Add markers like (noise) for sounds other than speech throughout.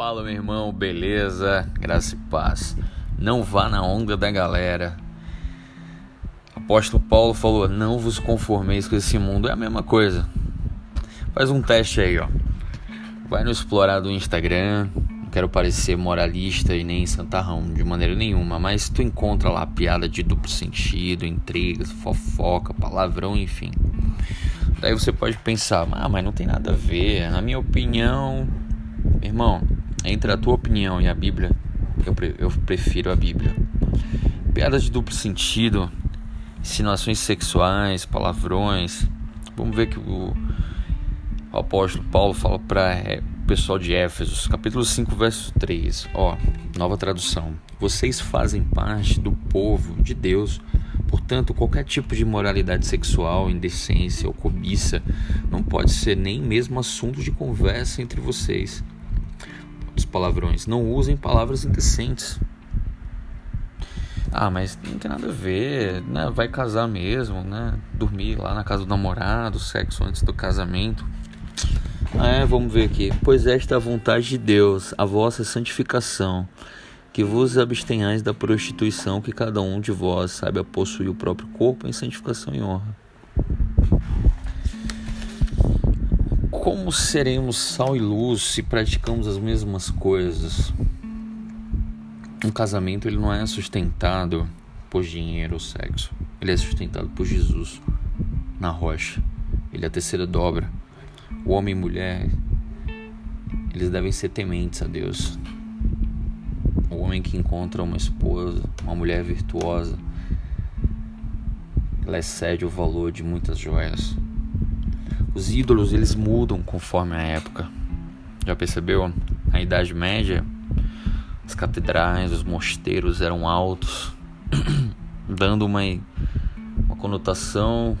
Fala, meu irmão, beleza? Graça e paz. Não vá na onda da galera. Apóstolo Paulo falou: Não vos conformeis com esse mundo. É a mesma coisa. Faz um teste aí, ó. Vai no explorar do Instagram. Não quero parecer moralista e nem santarrão de maneira nenhuma, mas tu encontra lá piada de duplo sentido, intrigas, fofoca, palavrão, enfim. Daí você pode pensar, ah, mas não tem nada a ver. Na minha opinião, irmão, entre a tua opinião e a Bíblia, eu, pre eu prefiro a Bíblia. Piadas de duplo sentido, insinuações sexuais, palavrões. Vamos ver que o, o apóstolo Paulo fala para é, o pessoal de Éfesos, capítulo 5, verso 3. Ó, nova tradução. Vocês fazem parte do povo de Deus. Portanto, qualquer tipo de moralidade sexual, indecência ou cobiça não pode ser nem mesmo assunto de conversa entre vocês dos palavrões. Não usem palavras indecentes. Ah, mas não tem nada a ver, né? Vai casar mesmo, né? Dormir lá na casa do namorado, sexo antes do casamento. Ah, é, vamos ver aqui. Pois esta é a vontade de Deus, a vossa santificação, que vos abstenhais da prostituição, que cada um de vós saiba possuir o próprio corpo em santificação e honra. Como seremos sal e luz se praticamos as mesmas coisas? Um casamento ele não é sustentado por dinheiro ou sexo. Ele é sustentado por Jesus na rocha. Ele é a terceira dobra. O homem e mulher eles devem ser tementes a Deus. O homem que encontra uma esposa, uma mulher virtuosa, ela excede o valor de muitas joias. Os ídolos eles mudam conforme a época. Já percebeu? Na Idade Média, as catedrais, os mosteiros eram altos, (coughs) dando uma, uma conotação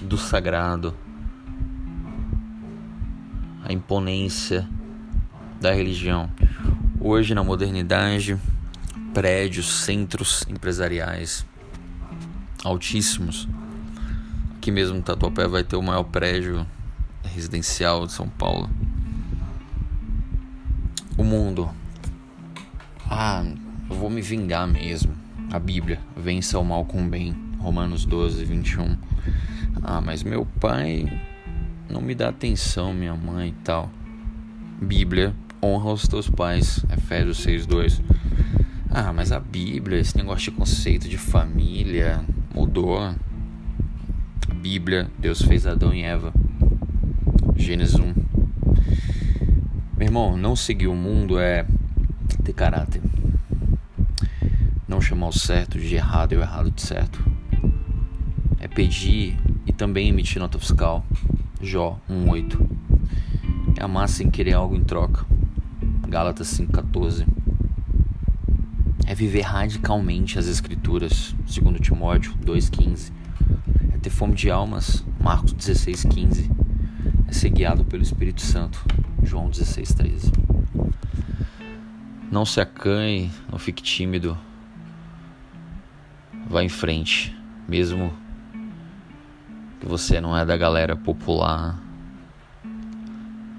do sagrado, a imponência da religião. Hoje, na modernidade, prédios, centros empresariais altíssimos Aqui mesmo no Tatuapé vai ter o maior prédio residencial de São Paulo. O mundo. Ah, eu vou me vingar mesmo. A Bíblia, vença o mal com o bem. Romanos 12, 21. Ah, mas meu pai não me dá atenção, minha mãe e tal. Bíblia, honra os teus pais. Efésios 6, 2. Ah, mas a Bíblia, esse negócio de conceito de família mudou. Bíblia, Deus fez Adão e Eva. Gênesis 1. Meu irmão, não seguir o mundo é ter caráter. Não chamar o certo de errado e o errado de certo. É pedir e também emitir nota fiscal. Jó 1:8. É amar sem querer algo em troca. Gálatas 5:14. É viver radicalmente as escrituras, segundo Timóteo 2:15 ter fome de almas, Marcos 16, 15. É ser guiado pelo Espírito Santo, João 16, 13. Não se acanhe, não fique tímido. Vá em frente, mesmo que você não é da galera popular,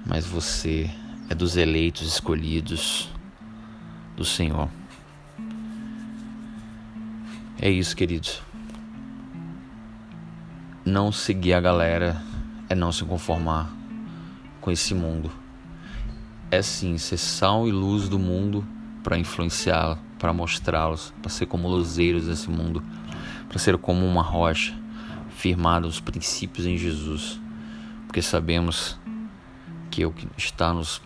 mas você é dos eleitos escolhidos do Senhor. É isso, queridos não seguir a galera é não se conformar com esse mundo. É sim ser sal e luz do mundo para influenciá-lo, para mostrá-los, para ser como luzeiros desse mundo, para ser como uma rocha firmada nos princípios em Jesus, porque sabemos que é o que está nos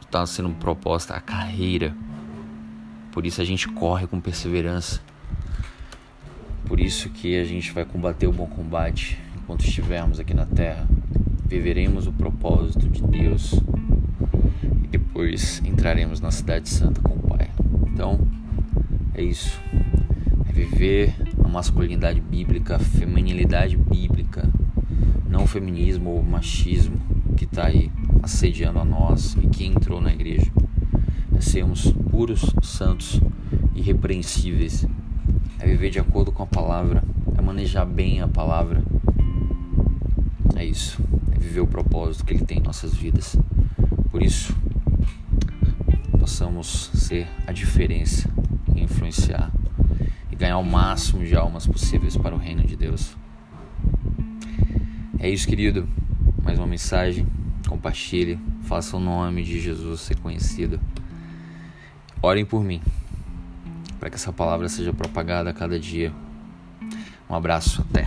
está sendo proposta a carreira. Por isso a gente corre com perseverança por isso que a gente vai combater o bom combate enquanto estivermos aqui na terra. Viveremos o propósito de Deus e depois entraremos na cidade santa com o Pai. Então, é isso. É viver a masculinidade bíblica, a feminilidade bíblica, não o feminismo ou o machismo que está aí assediando a nós e que entrou na igreja. É sermos puros, santos, irrepreensíveis é viver de acordo com a palavra, é manejar bem a palavra. É isso, é viver o propósito que Ele tem em nossas vidas. Por isso, possamos ser a diferença e influenciar e ganhar o máximo de almas possíveis para o reino de Deus. É isso, querido. Mais uma mensagem. Compartilhe. Faça o nome de Jesus ser conhecido. Orem por mim, para que essa palavra seja propagada a cada dia. Um abraço, até.